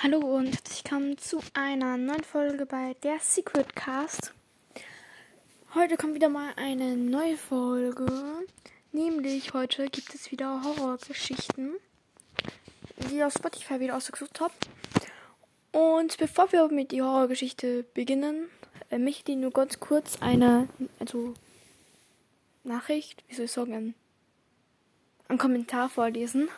Hallo und herzlich willkommen zu einer neuen Folge bei der Secret Cast. Heute kommt wieder mal eine neue Folge. Nämlich heute gibt es wieder Horrorgeschichten, die ich auf Spotify wieder ausgesucht habe. Und bevor wir mit der Horrorgeschichte beginnen, äh, möchte ich nur ganz kurz eine also Nachricht, wie soll ich sagen, einen Kommentar vorlesen.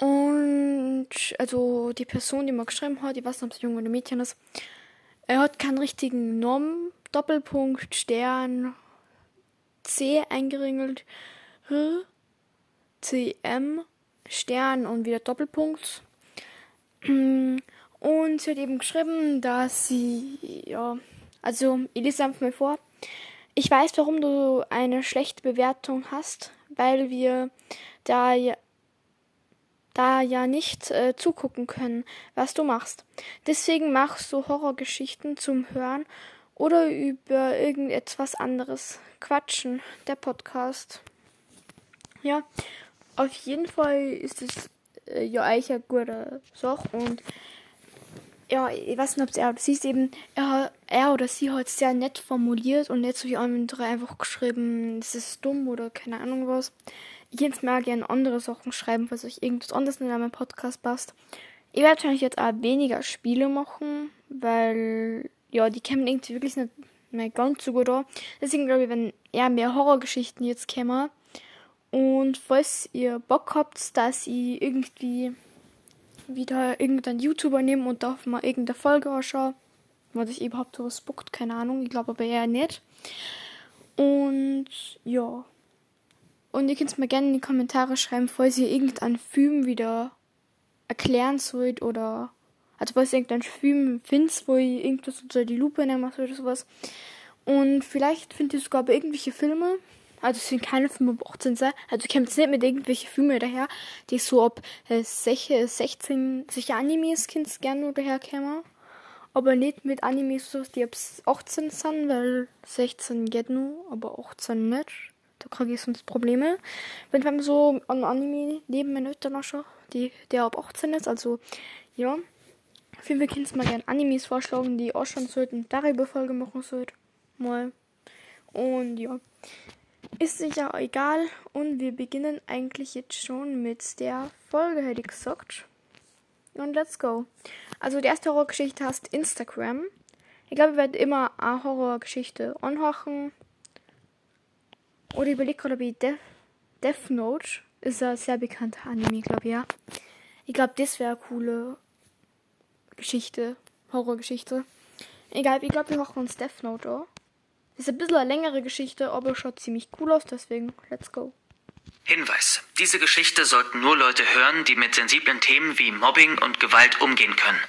Und also die Person, die mir geschrieben hat, ich weiß nicht, ob es ein Junge oder Mädchen ist, er hat keinen richtigen Namen, Doppelpunkt, Stern, C eingeringelt, H, C, M, Stern und wieder Doppelpunkt. Und sie hat eben geschrieben, dass sie, ja, also ich lese einfach mal vor. Ich weiß, warum du eine schlechte Bewertung hast, weil wir da ja da ja nicht äh, zugucken können, was du machst. Deswegen machst du Horrorgeschichten zum Hören oder über irgendetwas anderes. Quatschen, der Podcast. Ja, auf jeden Fall ist es äh, ja eigentlich eine gute Sache und ja, ich weiß nicht, ob es er oder sie ist eben, er, er oder sie hat es sehr nett formuliert und nicht so wie andere einfach geschrieben, es ist dumm oder keine Ahnung was jetzt mal gerne andere Sachen schreiben, falls euch irgendwas anderes in meinem Podcast passt. Ich werde wahrscheinlich jetzt auch weniger Spiele machen, weil, ja, die kämen irgendwie wirklich nicht mehr ganz so gut an. Deswegen glaube ich, wenn eher mehr Horrorgeschichten jetzt kämen. Und falls ihr Bock habt, dass ich irgendwie wieder irgendeinen YouTuber nehme und darf mal irgendeine Folge anschaue, was ich überhaupt so spuckt, keine Ahnung, ich glaube aber eher nicht. Und ja. Und ihr könnt mir gerne in die Kommentare schreiben, falls ihr irgendein Film wieder erklären sollt oder also falls ihr irgendein Film findet, wo ihr irgendwas unter die Lupe nehmen oder sowas. Und vielleicht findet ihr sogar bei irgendwelche Filme, also es sind keine Filme ab 18 sein, also ihr kommt nicht mit irgendwelche Filme daher, die so ab äh, 16, sicher Animes könnt gerne daherkommen. Aber nicht mit Animes, die ab 18 sind, weil 16 geht nur, aber 18 nicht. Da kriege ich sonst Probleme. Wenn ich so ein Anime neben meinen Eltern anschaue, die, der ab 18 ist, also ja. Fall könnt ihr mal gerne Animes vorschlagen, die auch schon sollten, darüber Folge machen sollten. Mal. Und ja. Ist sicher egal. Und wir beginnen eigentlich jetzt schon mit der Folge, hätte ich gesagt. Und let's go. Also die erste Horrorgeschichte heißt Instagram. Ich glaube, ich werde immer eine Horrorgeschichte anhachen oder überlege gerade, wie Death, Death Note ist ein sehr bekannter Anime, glaube ich, ja. Ich glaube, das wäre eine coole Geschichte, Horrorgeschichte. Egal, ich glaube, wir machen uns Death Note an. Ist ein bisschen eine längere Geschichte, aber schaut ziemlich cool aus, deswegen let's go. Hinweis. Diese Geschichte sollten nur Leute hören, die mit sensiblen Themen wie Mobbing und Gewalt umgehen können.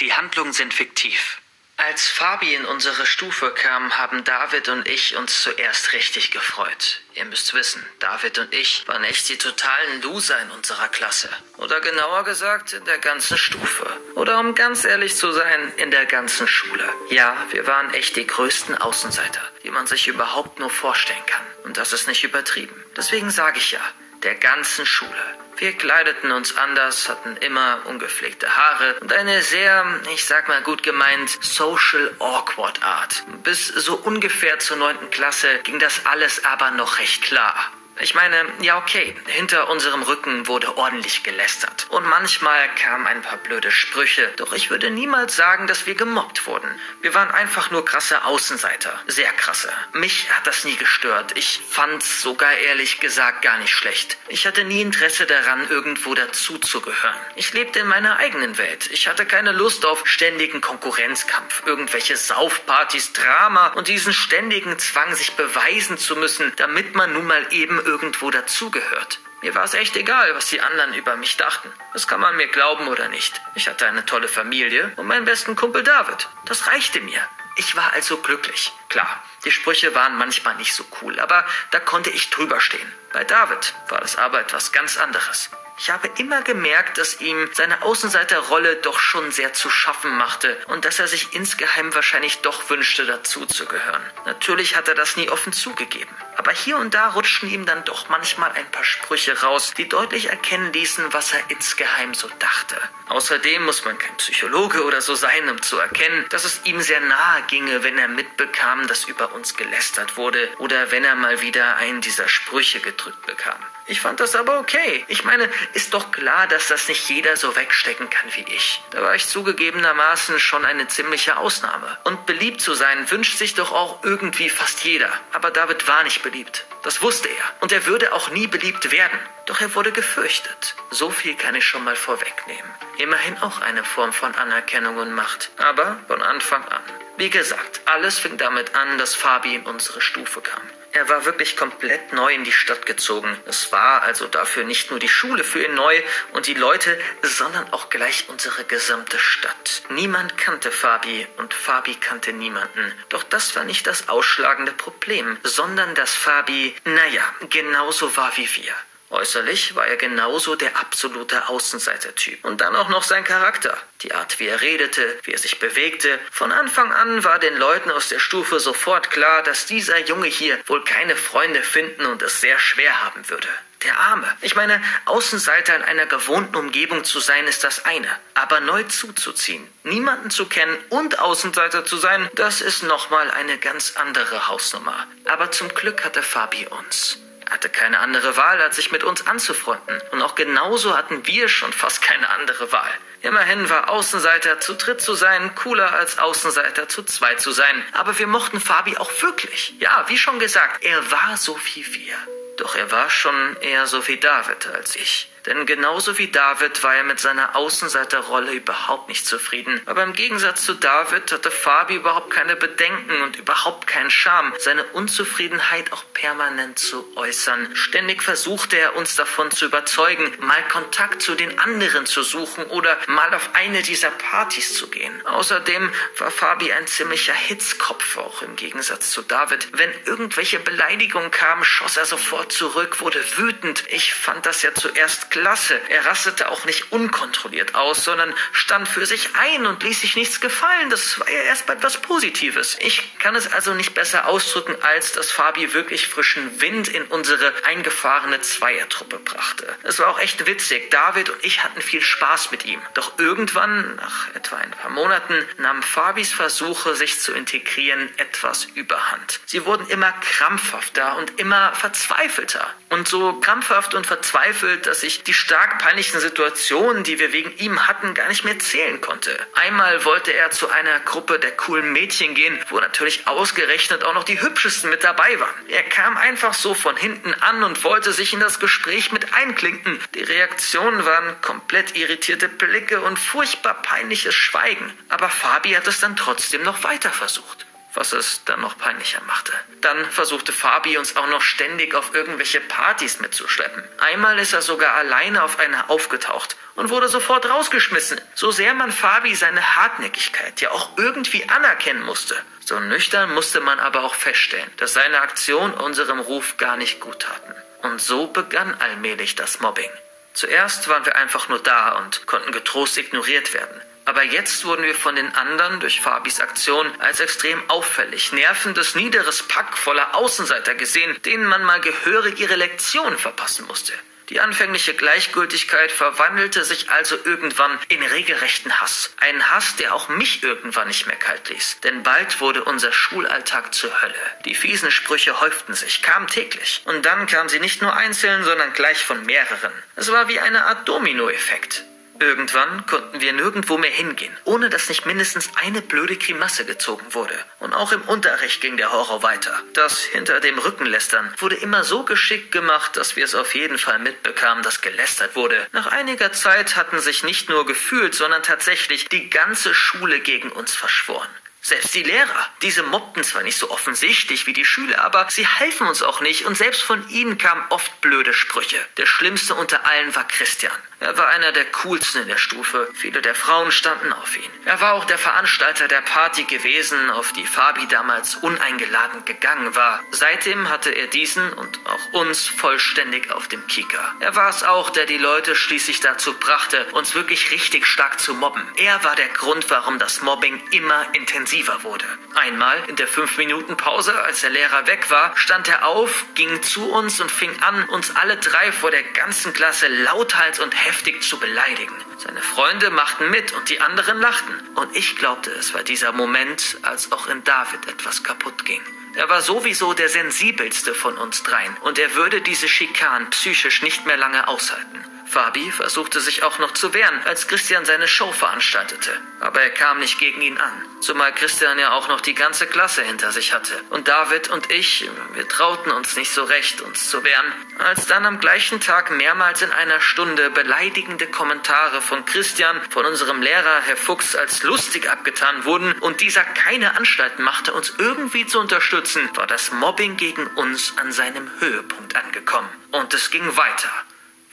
Die Handlungen sind fiktiv. Als Fabi in unsere Stufe kam, haben David und ich uns zuerst richtig gefreut. Ihr müsst wissen, David und ich waren echt die totalen Loser in unserer Klasse. Oder genauer gesagt, in der ganzen Stufe. Oder um ganz ehrlich zu sein, in der ganzen Schule. Ja, wir waren echt die größten Außenseiter, die man sich überhaupt nur vorstellen kann. Und das ist nicht übertrieben. Deswegen sage ich ja, der ganzen Schule. Wir kleideten uns anders, hatten immer ungepflegte Haare und eine sehr, ich sag mal gut gemeint, social awkward Art. Bis so ungefähr zur neunten Klasse ging das alles aber noch recht klar. Ich meine, ja okay, hinter unserem Rücken wurde ordentlich gelästert. Und manchmal kamen ein paar blöde Sprüche, doch ich würde niemals sagen, dass wir gemobbt wurden. Wir waren einfach nur krasse Außenseiter. Sehr krasse. Mich hat das nie gestört. Ich fand's sogar ehrlich gesagt gar nicht schlecht. Ich hatte nie Interesse daran, irgendwo dazuzugehören. Ich lebte in meiner eigenen Welt. Ich hatte keine Lust auf ständigen Konkurrenzkampf, irgendwelche Saufpartys, Drama und diesen ständigen Zwang, sich beweisen zu müssen, damit man nun mal eben irgendwo dazugehört. Mir war es echt egal, was die anderen über mich dachten. Das kann man mir glauben oder nicht. Ich hatte eine tolle Familie und meinen besten Kumpel David. Das reichte mir. Ich war also glücklich. Klar, die Sprüche waren manchmal nicht so cool, aber da konnte ich drüber stehen. Bei David war das aber etwas ganz anderes. Ich habe immer gemerkt, dass ihm seine Außenseiterrolle doch schon sehr zu schaffen machte und dass er sich insgeheim wahrscheinlich doch wünschte, dazuzugehören. Natürlich hat er das nie offen zugegeben. aber hier und da rutschten ihm dann doch manchmal ein paar Sprüche raus, die deutlich erkennen ließen, was er insgeheim so dachte. Außerdem muss man kein Psychologe oder so sein, um zu erkennen, dass es ihm sehr nahe ginge, wenn er mitbekam, dass über uns gelästert wurde oder wenn er mal wieder einen dieser Sprüche gedrückt bekam. Ich fand das aber okay. Ich meine, ist doch klar, dass das nicht jeder so wegstecken kann wie ich. Da war ich zugegebenermaßen schon eine ziemliche Ausnahme. Und beliebt zu sein wünscht sich doch auch irgendwie fast jeder. Aber David war nicht beliebt. Das wusste er. Und er würde auch nie beliebt werden. Doch er wurde gefürchtet. So viel kann ich schon mal vorwegnehmen. Immerhin auch eine Form von Anerkennung und Macht. Aber von Anfang an. Wie gesagt, alles fing damit an, dass Fabi in unsere Stufe kam. Er war wirklich komplett neu in die Stadt gezogen. Es war also dafür nicht nur die Schule für ihn neu und die Leute, sondern auch gleich unsere gesamte Stadt. Niemand kannte Fabi und Fabi kannte niemanden. Doch das war nicht das ausschlagende Problem, sondern dass Fabi, naja, genauso war wie wir. Äußerlich war er genauso der absolute Außenseitertyp. Und dann auch noch sein Charakter. Die Art, wie er redete, wie er sich bewegte. Von Anfang an war den Leuten aus der Stufe sofort klar, dass dieser Junge hier wohl keine Freunde finden und es sehr schwer haben würde. Der Arme. Ich meine, Außenseiter in einer gewohnten Umgebung zu sein, ist das eine. Aber neu zuzuziehen, niemanden zu kennen und Außenseiter zu sein, das ist nochmal eine ganz andere Hausnummer. Aber zum Glück hatte Fabi uns hatte keine andere Wahl, als sich mit uns anzufreunden. Und auch genauso hatten wir schon fast keine andere Wahl. Immerhin war Außenseiter zu dritt zu sein cooler als Außenseiter zu zweit zu sein. Aber wir mochten Fabi auch wirklich. Ja, wie schon gesagt, er war so wie wir. Doch er war schon eher so wie David als ich. Denn genauso wie David war er mit seiner Außenseiterrolle überhaupt nicht zufrieden. Aber im Gegensatz zu David hatte Fabi überhaupt keine Bedenken und überhaupt keinen Charme, seine Unzufriedenheit auch permanent zu äußern. Ständig versuchte er uns davon zu überzeugen, mal Kontakt zu den anderen zu suchen oder mal auf eine dieser Partys zu gehen. Außerdem war Fabi ein ziemlicher Hitzkopf, auch im Gegensatz zu David. Wenn irgendwelche Beleidigungen kamen, schoss er sofort zurück, wurde wütend. Ich fand das ja zuerst klasse. Er rastete auch nicht unkontrolliert aus, sondern stand für sich ein und ließ sich nichts gefallen. Das war ja erst mal etwas Positives. Ich kann es also nicht besser ausdrücken, als dass Fabi wirklich frischen Wind in unsere eingefahrene Zweiertruppe brachte. Es war auch echt witzig. David und ich hatten viel Spaß mit ihm. Doch irgendwann, nach etwa ein paar Monaten, nahmen Fabis Versuche, sich zu integrieren, etwas überhand. Sie wurden immer krampfhafter und immer verzweifelter. Und so krampfhaft und verzweifelt, dass ich die stark peinlichen Situationen, die wir wegen ihm hatten, gar nicht mehr zählen konnte. Einmal wollte er zu einer Gruppe der coolen Mädchen gehen, wo natürlich ausgerechnet auch noch die hübschesten mit dabei waren. Er kam einfach so von hinten an und wollte sich in das Gespräch mit einklinken. Die Reaktionen waren komplett irritierte Blicke und furchtbar peinliches Schweigen. Aber Fabi hat es dann trotzdem noch weiter versucht was es dann noch peinlicher machte. Dann versuchte Fabi uns auch noch ständig auf irgendwelche Partys mitzuschleppen. Einmal ist er sogar alleine auf einer aufgetaucht und wurde sofort rausgeschmissen, so sehr man Fabi seine Hartnäckigkeit ja auch irgendwie anerkennen musste. So nüchtern musste man aber auch feststellen, dass seine Aktionen unserem Ruf gar nicht gut taten. Und so begann allmählich das Mobbing. Zuerst waren wir einfach nur da und konnten getrost ignoriert werden. Aber jetzt wurden wir von den anderen durch Fabis Aktion als extrem auffällig, nervendes, niederes Pack voller Außenseiter gesehen, denen man mal gehörig ihre Lektion verpassen musste. Die anfängliche Gleichgültigkeit verwandelte sich also irgendwann in regelrechten Hass. Ein Hass, der auch mich irgendwann nicht mehr kalt ließ. Denn bald wurde unser Schulalltag zur Hölle. Die fiesen Sprüche häuften sich, kamen täglich. Und dann kamen sie nicht nur einzeln, sondern gleich von mehreren. Es war wie eine Art Dominoeffekt. Irgendwann konnten wir nirgendwo mehr hingehen, ohne dass nicht mindestens eine blöde Grimasse gezogen wurde. Und auch im Unterricht ging der Horror weiter. Das hinter dem Rückenlästern wurde immer so geschickt gemacht, dass wir es auf jeden Fall mitbekamen, dass gelästert wurde. Nach einiger Zeit hatten sich nicht nur gefühlt, sondern tatsächlich die ganze Schule gegen uns verschworen. Selbst die Lehrer. Diese mobbten zwar nicht so offensichtlich wie die Schüler, aber sie halfen uns auch nicht und selbst von ihnen kamen oft blöde Sprüche. Der schlimmste unter allen war Christian. Er war einer der coolsten in der Stufe. Viele der Frauen standen auf ihn. Er war auch der Veranstalter der Party gewesen, auf die Fabi damals uneingeladen gegangen war. Seitdem hatte er diesen und auch uns vollständig auf dem Kieker. Er war es auch, der die Leute schließlich dazu brachte, uns wirklich richtig stark zu mobben. Er war der Grund, warum das Mobbing immer intensiver intensiver wurde. Einmal in der 5-Minuten-Pause, als der Lehrer weg war, stand er auf, ging zu uns und fing an, uns alle drei vor der ganzen Klasse lauthals und heftig zu beleidigen. Seine Freunde machten mit und die anderen lachten. Und ich glaubte, es war dieser Moment, als auch in David etwas kaputt ging. Er war sowieso der sensibelste von uns dreien und er würde diese Schikanen psychisch nicht mehr lange aushalten. Fabi versuchte sich auch noch zu wehren, als Christian seine Show veranstaltete. Aber er kam nicht gegen ihn an. Zumal Christian ja auch noch die ganze Klasse hinter sich hatte. Und David und ich, wir trauten uns nicht so recht, uns zu wehren. Als dann am gleichen Tag mehrmals in einer Stunde beleidigende Kommentare von Christian, von unserem Lehrer Herr Fuchs, als lustig abgetan wurden und dieser keine Anstalten machte, uns irgendwie zu unterstützen, war das Mobbing gegen uns an seinem Höhepunkt angekommen. Und es ging weiter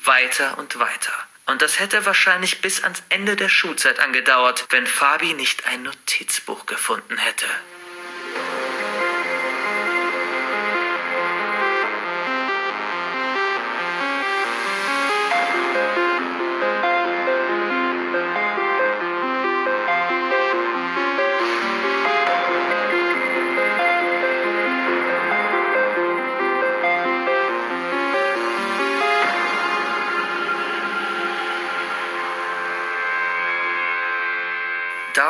weiter und weiter. Und das hätte wahrscheinlich bis ans Ende der Schulzeit angedauert, wenn Fabi nicht ein Notizbuch gefunden hätte.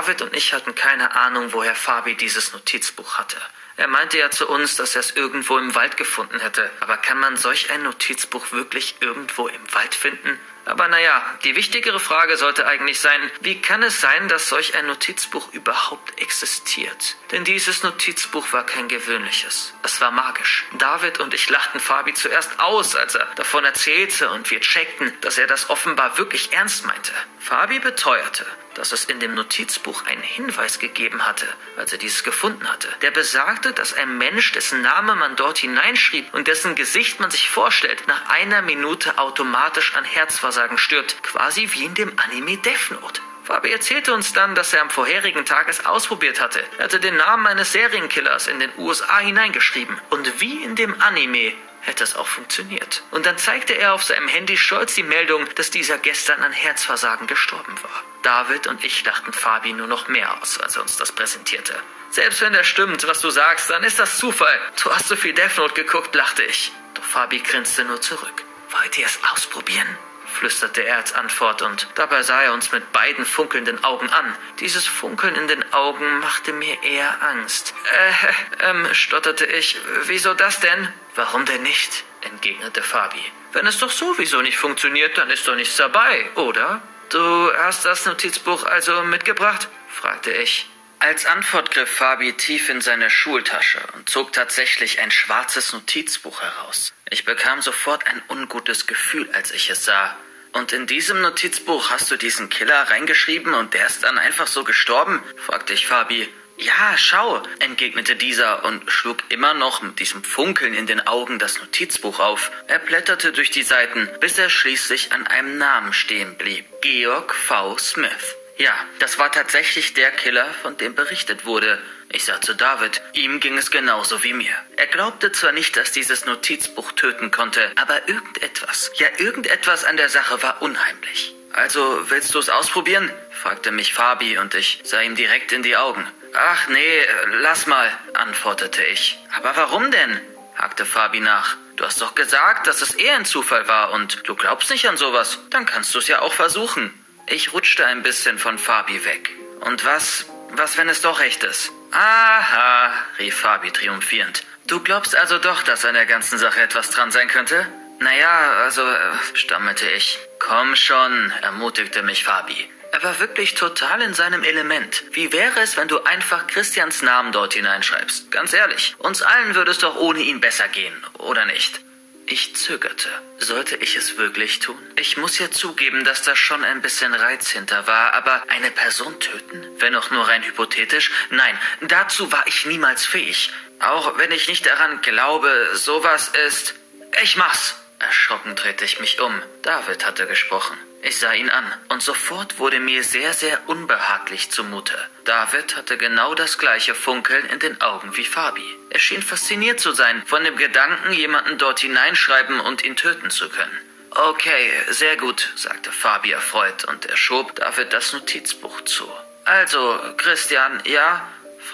David und ich hatten keine Ahnung, woher Fabi dieses Notizbuch hatte. Er meinte ja zu uns, dass er es irgendwo im Wald gefunden hätte. Aber kann man solch ein Notizbuch wirklich irgendwo im Wald finden? Aber naja, die wichtigere Frage sollte eigentlich sein, wie kann es sein, dass solch ein Notizbuch überhaupt existiert? Denn dieses Notizbuch war kein gewöhnliches. Es war magisch. David und ich lachten Fabi zuerst aus, als er davon erzählte und wir checkten, dass er das offenbar wirklich ernst meinte. Fabi beteuerte, dass es in dem Notizbuch einen Hinweis gegeben hatte, als er dieses gefunden hatte. Der besagte, dass ein Mensch, dessen Name man dort hineinschrieb und dessen Gesicht man sich vorstellt, nach einer Minute automatisch an Herzversagen stirbt, quasi wie in dem Anime Death Note. Fabi erzählte uns dann, dass er am vorherigen Tag es ausprobiert hatte. Er hatte den Namen eines Serienkillers in den USA hineingeschrieben. Und wie in dem Anime hätte es auch funktioniert. Und dann zeigte er auf seinem Handy stolz die Meldung, dass dieser gestern an Herzversagen gestorben war. David und ich lachten Fabi nur noch mehr aus, als er uns das präsentierte. Selbst wenn das stimmt, was du sagst, dann ist das Zufall. Du hast so viel Death Note geguckt, lachte ich. Doch Fabi grinste nur zurück. Wollt ihr es ausprobieren? Flüsterte er als Antwort, und dabei sah er uns mit beiden funkelnden Augen an. Dieses Funkeln in den Augen machte mir eher Angst. Äh, ähm, stotterte ich. Wieso das denn? Warum denn nicht? entgegnete Fabi. Wenn es doch sowieso nicht funktioniert, dann ist doch nichts dabei, oder? Du hast das Notizbuch also mitgebracht? fragte ich. Als Antwort griff Fabi tief in seine Schultasche und zog tatsächlich ein schwarzes Notizbuch heraus. Ich bekam sofort ein ungutes Gefühl, als ich es sah. Und in diesem Notizbuch hast du diesen Killer reingeschrieben und der ist dann einfach so gestorben? fragte ich Fabi. Ja, schau, entgegnete dieser und schlug immer noch mit diesem Funkeln in den Augen das Notizbuch auf. Er blätterte durch die Seiten, bis er schließlich an einem Namen stehen blieb. Georg V. Smith. Ja, das war tatsächlich der Killer, von dem berichtet wurde. Ich sah zu David, ihm ging es genauso wie mir. Er glaubte zwar nicht, dass dieses Notizbuch töten konnte, aber irgendetwas, ja irgendetwas an der Sache war unheimlich. Also, willst du es ausprobieren? fragte mich Fabi und ich sah ihm direkt in die Augen. Ach nee, lass mal, antwortete ich. Aber warum denn? hakte Fabi nach. Du hast doch gesagt, dass es eher ein Zufall war und du glaubst nicht an sowas. Dann kannst du es ja auch versuchen. Ich rutschte ein bisschen von Fabi weg. Und was, was, wenn es doch echt ist? Aha, rief Fabi triumphierend. Du glaubst also doch, dass an der ganzen Sache etwas dran sein könnte? Naja, also, äh, stammelte ich. Komm schon, ermutigte mich Fabi. Er war wirklich total in seinem Element. Wie wäre es, wenn du einfach Christians Namen dort hineinschreibst? Ganz ehrlich, uns allen würde es doch ohne ihn besser gehen, oder nicht? Ich zögerte. Sollte ich es wirklich tun? Ich muss ja zugeben, dass da schon ein bisschen Reiz hinter war, aber eine Person töten? Wenn auch nur rein hypothetisch? Nein, dazu war ich niemals fähig. Auch wenn ich nicht daran glaube, sowas ist. Ich mach's! Erschrocken drehte ich mich um. David hatte gesprochen. Ich sah ihn an, und sofort wurde mir sehr, sehr unbehaglich zumute. David hatte genau das gleiche Funkeln in den Augen wie Fabi. Er schien fasziniert zu sein von dem Gedanken, jemanden dort hineinschreiben und ihn töten zu können. Okay, sehr gut, sagte Fabi erfreut, und er schob David das Notizbuch zu. Also, Christian, ja?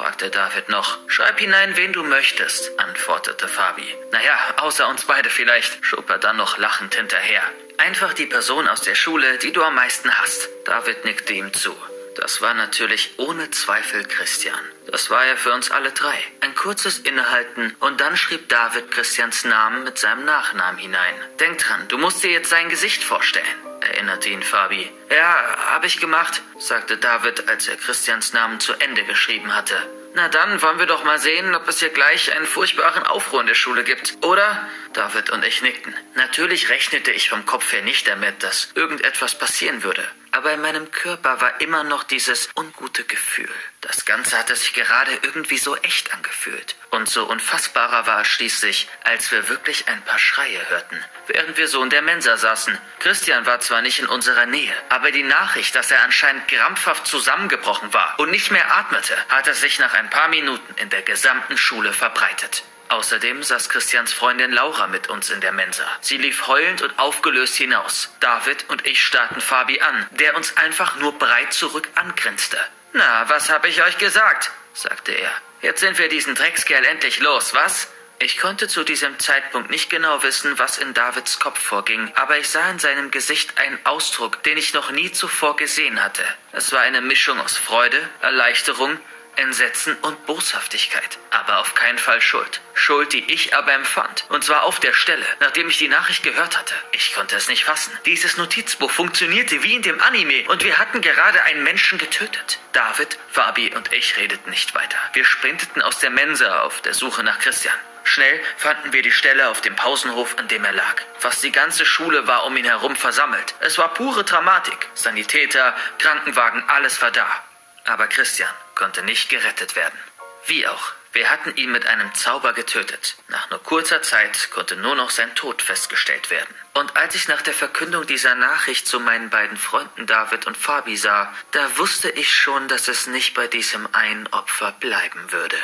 Fragte David noch. Schreib hinein, wen du möchtest, antwortete Fabi. Naja, außer uns beide vielleicht, schob er dann noch lachend hinterher. Einfach die Person aus der Schule, die du am meisten hast. David nickte ihm zu. Das war natürlich ohne Zweifel Christian. Das war er für uns alle drei. Ein kurzes Innehalten und dann schrieb David Christians Namen mit seinem Nachnamen hinein. Denk dran, du musst dir jetzt sein Gesicht vorstellen, erinnerte ihn Fabi. Ja, hab ich gemacht, sagte David, als er Christians Namen zu Ende geschrieben hatte. Na dann wollen wir doch mal sehen, ob es hier gleich einen furchtbaren Aufruhr in der Schule gibt, oder? David und ich nickten. Natürlich rechnete ich vom Kopf her nicht damit, dass irgendetwas passieren würde aber in meinem Körper war immer noch dieses ungute Gefühl. Das Ganze hatte sich gerade irgendwie so echt angefühlt. Und so unfassbarer war es schließlich, als wir wirklich ein paar Schreie hörten, während wir so in der Mensa saßen. Christian war zwar nicht in unserer Nähe, aber die Nachricht, dass er anscheinend krampfhaft zusammengebrochen war und nicht mehr atmete, hatte sich nach ein paar Minuten in der gesamten Schule verbreitet. Außerdem saß Christians Freundin Laura mit uns in der Mensa. Sie lief heulend und aufgelöst hinaus. David und ich starrten Fabi an, der uns einfach nur breit zurück angrinste. Na, was hab ich euch gesagt? sagte er. Jetzt sind wir diesen Dreckskerl endlich los, was? Ich konnte zu diesem Zeitpunkt nicht genau wissen, was in Davids Kopf vorging, aber ich sah in seinem Gesicht einen Ausdruck, den ich noch nie zuvor gesehen hatte. Es war eine Mischung aus Freude, Erleichterung Entsetzen und Boshaftigkeit. Aber auf keinen Fall Schuld. Schuld, die ich aber empfand. Und zwar auf der Stelle, nachdem ich die Nachricht gehört hatte. Ich konnte es nicht fassen. Dieses Notizbuch funktionierte wie in dem Anime und wir hatten gerade einen Menschen getötet. David, Fabi und ich redeten nicht weiter. Wir sprinteten aus der Mensa auf der Suche nach Christian. Schnell fanden wir die Stelle auf dem Pausenhof, an dem er lag. Fast die ganze Schule war um ihn herum versammelt. Es war pure Dramatik. Sanitäter, Krankenwagen, alles war da. Aber Christian konnte nicht gerettet werden. Wie auch, wir hatten ihn mit einem Zauber getötet. Nach nur kurzer Zeit konnte nur noch sein Tod festgestellt werden. Und als ich nach der Verkündung dieser Nachricht zu meinen beiden Freunden David und Fabi sah, da wusste ich schon, dass es nicht bei diesem einen Opfer bleiben würde.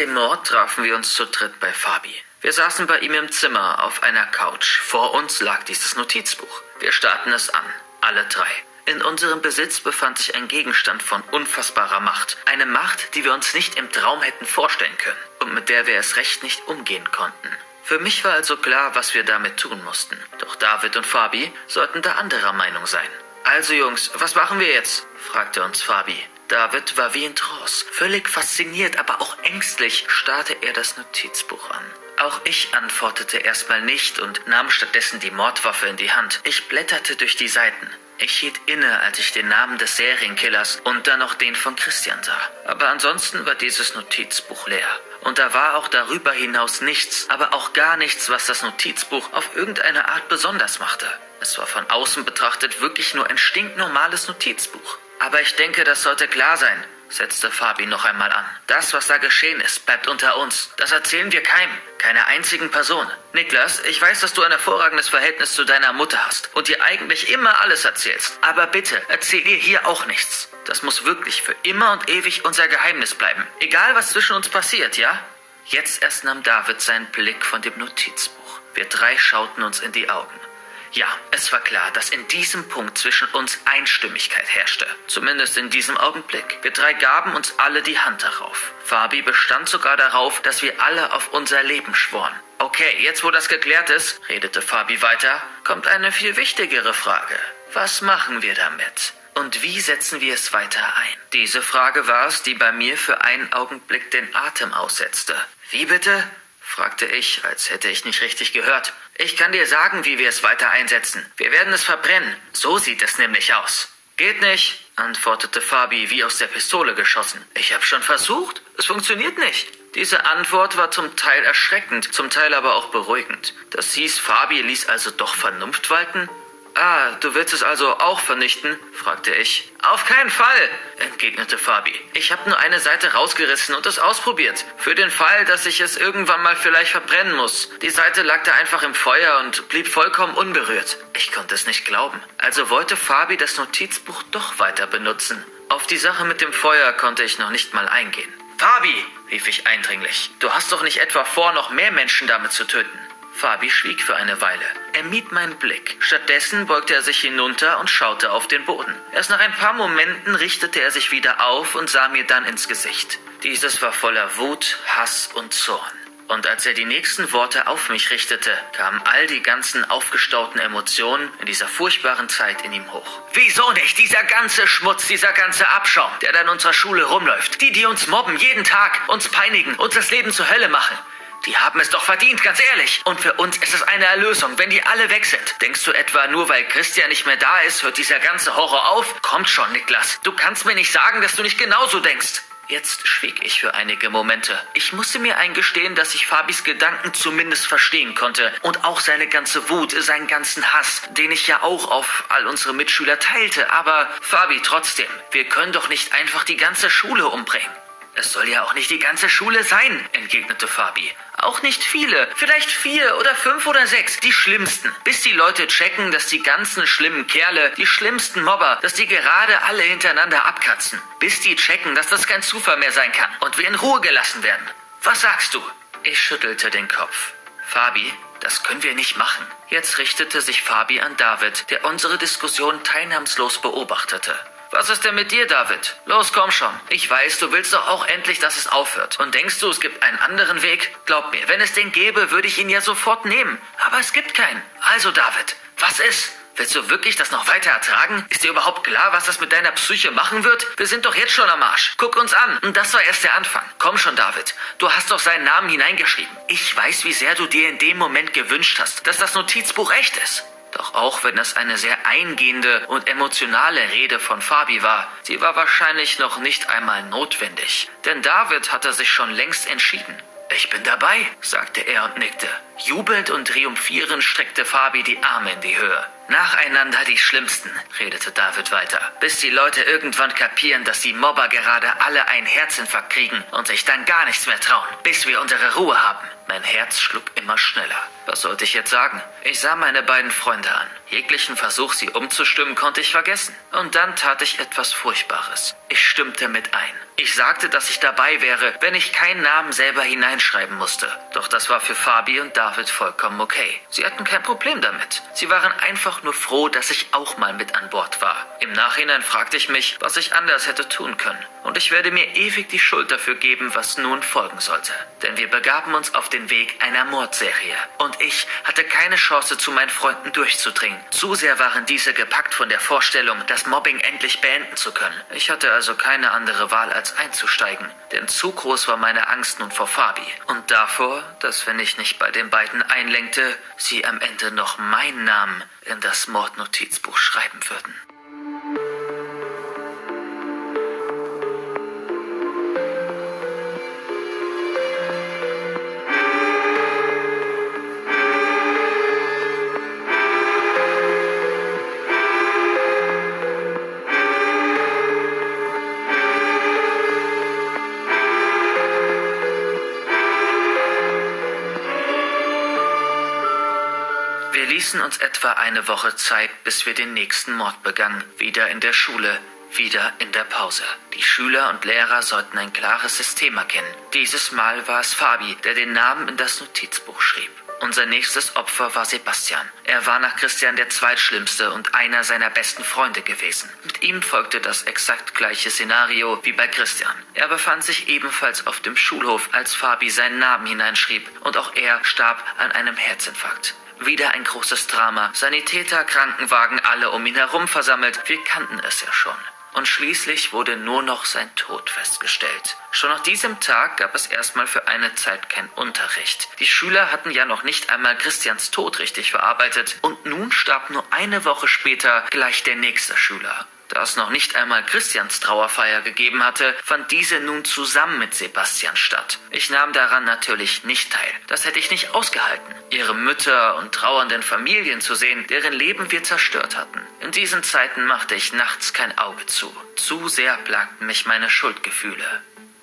Dem Mord trafen wir uns zu dritt bei Fabi. Wir saßen bei ihm im Zimmer auf einer Couch. Vor uns lag dieses Notizbuch. Wir starrten es an, alle drei. In unserem Besitz befand sich ein Gegenstand von unfassbarer Macht. Eine Macht, die wir uns nicht im Traum hätten vorstellen können und mit der wir es recht nicht umgehen konnten. Für mich war also klar, was wir damit tun mussten. Doch David und Fabi sollten da anderer Meinung sein. Also Jungs, was machen wir jetzt? fragte uns Fabi. David war wie in Trance. Völlig fasziniert, aber auch ängstlich starrte er das Notizbuch an. Auch ich antwortete erstmal nicht und nahm stattdessen die Mordwaffe in die Hand. Ich blätterte durch die Seiten. Ich hielt inne, als ich den Namen des Serienkillers und dann noch den von Christian sah. Aber ansonsten war dieses Notizbuch leer. Und da war auch darüber hinaus nichts, aber auch gar nichts, was das Notizbuch auf irgendeine Art besonders machte. Es war von außen betrachtet wirklich nur ein stinknormales Notizbuch. Aber ich denke, das sollte klar sein, setzte Fabi noch einmal an. Das, was da geschehen ist, bleibt unter uns. Das erzählen wir keinem, keiner einzigen Person. Niklas, ich weiß, dass du ein hervorragendes Verhältnis zu deiner Mutter hast und ihr eigentlich immer alles erzählst. Aber bitte, erzähl ihr hier auch nichts. Das muss wirklich für immer und ewig unser Geheimnis bleiben. Egal, was zwischen uns passiert, ja? Jetzt erst nahm David seinen Blick von dem Notizbuch. Wir drei schauten uns in die Augen. Ja, es war klar, dass in diesem Punkt zwischen uns Einstimmigkeit herrschte. Zumindest in diesem Augenblick. Wir drei gaben uns alle die Hand darauf. Fabi bestand sogar darauf, dass wir alle auf unser Leben schworen. Okay, jetzt wo das geklärt ist, redete Fabi weiter, kommt eine viel wichtigere Frage. Was machen wir damit? Und wie setzen wir es weiter ein? Diese Frage war es, die bei mir für einen Augenblick den Atem aussetzte. Wie bitte? Fragte ich, als hätte ich nicht richtig gehört. Ich kann dir sagen, wie wir es weiter einsetzen. Wir werden es verbrennen. So sieht es nämlich aus. Geht nicht, antwortete Fabi wie aus der Pistole geschossen. Ich habe schon versucht. Es funktioniert nicht. Diese Antwort war zum Teil erschreckend, zum Teil aber auch beruhigend. Das hieß, Fabi ließ also doch Vernunft walten? Ah, du willst es also auch vernichten? fragte ich. Auf keinen Fall, entgegnete Fabi. Ich habe nur eine Seite rausgerissen und es ausprobiert. Für den Fall, dass ich es irgendwann mal vielleicht verbrennen muss. Die Seite lag da einfach im Feuer und blieb vollkommen unberührt. Ich konnte es nicht glauben. Also wollte Fabi das Notizbuch doch weiter benutzen. Auf die Sache mit dem Feuer konnte ich noch nicht mal eingehen. Fabi, rief ich eindringlich, du hast doch nicht etwa vor, noch mehr Menschen damit zu töten. Fabi schwieg für eine Weile. Er mied meinen Blick. Stattdessen beugte er sich hinunter und schaute auf den Boden. Erst nach ein paar Momenten richtete er sich wieder auf und sah mir dann ins Gesicht. Dieses war voller Wut, Hass und Zorn. Und als er die nächsten Worte auf mich richtete, kamen all die ganzen aufgestauten Emotionen in dieser furchtbaren Zeit in ihm hoch. Wieso nicht? Dieser ganze Schmutz, dieser ganze Abschaum, der da in unserer Schule rumläuft. Die, die uns mobben, jeden Tag, uns peinigen, uns das Leben zur Hölle machen. Die haben es doch verdient, ganz ehrlich. Und für uns ist es eine Erlösung, wenn die alle weg sind. Denkst du etwa, nur weil Christian nicht mehr da ist, hört dieser ganze Horror auf? Kommt schon, Niklas. Du kannst mir nicht sagen, dass du nicht genauso denkst. Jetzt schwieg ich für einige Momente. Ich musste mir eingestehen, dass ich Fabis Gedanken zumindest verstehen konnte und auch seine ganze Wut, seinen ganzen Hass, den ich ja auch auf all unsere Mitschüler teilte. Aber Fabi, trotzdem, wir können doch nicht einfach die ganze Schule umbringen. Es soll ja auch nicht die ganze Schule sein, entgegnete Fabi. Auch nicht viele, vielleicht vier oder fünf oder sechs, die schlimmsten. Bis die Leute checken, dass die ganzen schlimmen Kerle, die schlimmsten Mobber, dass die gerade alle hintereinander abkatzen. Bis die checken, dass das kein Zufall mehr sein kann und wir in Ruhe gelassen werden. Was sagst du? Ich schüttelte den Kopf. Fabi, das können wir nicht machen. Jetzt richtete sich Fabi an David, der unsere Diskussion teilnahmslos beobachtete. Was ist denn mit dir, David? Los, komm schon. Ich weiß, du willst doch auch endlich, dass es aufhört. Und denkst du, es gibt einen anderen Weg? Glaub mir, wenn es den gäbe, würde ich ihn ja sofort nehmen. Aber es gibt keinen. Also, David, was ist? Willst du wirklich das noch weiter ertragen? Ist dir überhaupt klar, was das mit deiner Psyche machen wird? Wir sind doch jetzt schon am Arsch. Guck uns an. Und das war erst der Anfang. Komm schon, David. Du hast doch seinen Namen hineingeschrieben. Ich weiß, wie sehr du dir in dem Moment gewünscht hast, dass das Notizbuch echt ist. Doch auch wenn es eine sehr eingehende und emotionale Rede von Fabi war, sie war wahrscheinlich noch nicht einmal notwendig. Denn David hatte sich schon längst entschieden. Ich bin dabei, sagte er und nickte. Jubelnd und triumphierend streckte Fabi die Arme in die Höhe. Nacheinander die Schlimmsten, redete David weiter, bis die Leute irgendwann kapieren, dass die Mobber gerade alle einen Herzinfarkt kriegen und sich dann gar nichts mehr trauen, bis wir unsere Ruhe haben. Mein Herz schlug immer schneller. Was sollte ich jetzt sagen? Ich sah meine beiden Freunde an. Jeglichen Versuch, sie umzustimmen, konnte ich vergessen. Und dann tat ich etwas Furchtbares. Ich stimmte mit ein. Ich sagte, dass ich dabei wäre, wenn ich keinen Namen selber hineinschreiben musste. Doch das war für Fabi und David vollkommen okay. Sie hatten kein Problem damit. Sie waren einfach nur froh, dass ich auch mal mit an Bord war. Im Nachhinein fragte ich mich, was ich anders hätte tun können. Und ich werde mir ewig die Schuld dafür geben, was nun folgen sollte. Denn wir begaben uns auf den Weg einer Mordserie. Und ich hatte keine Chance, zu meinen Freunden durchzudringen. Zu sehr waren diese gepackt von der Vorstellung, das Mobbing endlich beenden zu können. Ich hatte also keine andere Wahl, als einzusteigen. Denn zu groß war meine Angst nun vor Fabi. Und davor, dass wenn ich nicht bei den beiden einlenkte, sie am Ende noch meinen Namen in das Mordnotizbuch schreiben würden. Ließen uns etwa eine Woche Zeit, bis wir den nächsten Mord begannen, wieder in der Schule, wieder in der Pause. Die Schüler und Lehrer sollten ein klares System erkennen. Dieses Mal war es Fabi, der den Namen in das Notizbuch schrieb. Unser nächstes Opfer war Sebastian. Er war nach Christian der zweitschlimmste und einer seiner besten Freunde gewesen. Mit ihm folgte das exakt gleiche Szenario wie bei Christian. Er befand sich ebenfalls auf dem Schulhof, als Fabi seinen Namen hineinschrieb, und auch er starb an einem Herzinfarkt. Wieder ein großes Drama. Sanitäter, Krankenwagen, alle um ihn herum versammelt. Wir kannten es ja schon. Und schließlich wurde nur noch sein Tod festgestellt. Schon nach diesem Tag gab es erstmal für eine Zeit kein Unterricht. Die Schüler hatten ja noch nicht einmal Christians Tod richtig verarbeitet und nun starb nur eine Woche später gleich der nächste Schüler. Da es noch nicht einmal Christians Trauerfeier gegeben hatte, fand diese nun zusammen mit Sebastian statt. Ich nahm daran natürlich nicht teil. Das hätte ich nicht ausgehalten. Ihre Mütter und trauernden Familien zu sehen, deren Leben wir zerstört hatten. In diesen Zeiten machte ich nachts kein Auge zu. Zu sehr plagten mich meine Schuldgefühle.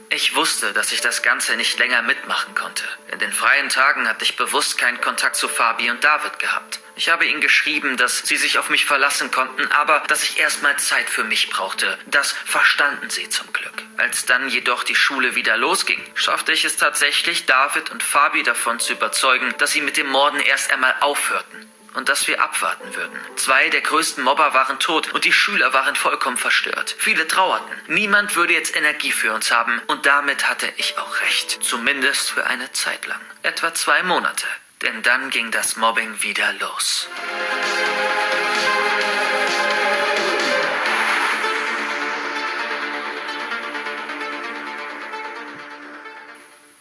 Ich wusste, dass ich das Ganze nicht länger mitmachen konnte. In den freien Tagen hatte ich bewusst keinen Kontakt zu Fabi und David gehabt. Ich habe ihnen geschrieben, dass sie sich auf mich verlassen konnten, aber dass ich erstmal Zeit für mich brauchte. Das verstanden sie zum Glück. Als dann jedoch die Schule wieder losging, schaffte ich es tatsächlich, David und Fabi davon zu überzeugen, dass sie mit dem Morden erst einmal aufhörten und dass wir abwarten würden. Zwei der größten Mobber waren tot und die Schüler waren vollkommen verstört. Viele trauerten. Niemand würde jetzt Energie für uns haben und damit hatte ich auch recht. Zumindest für eine Zeit lang. Etwa zwei Monate. Denn dann ging das Mobbing wieder los.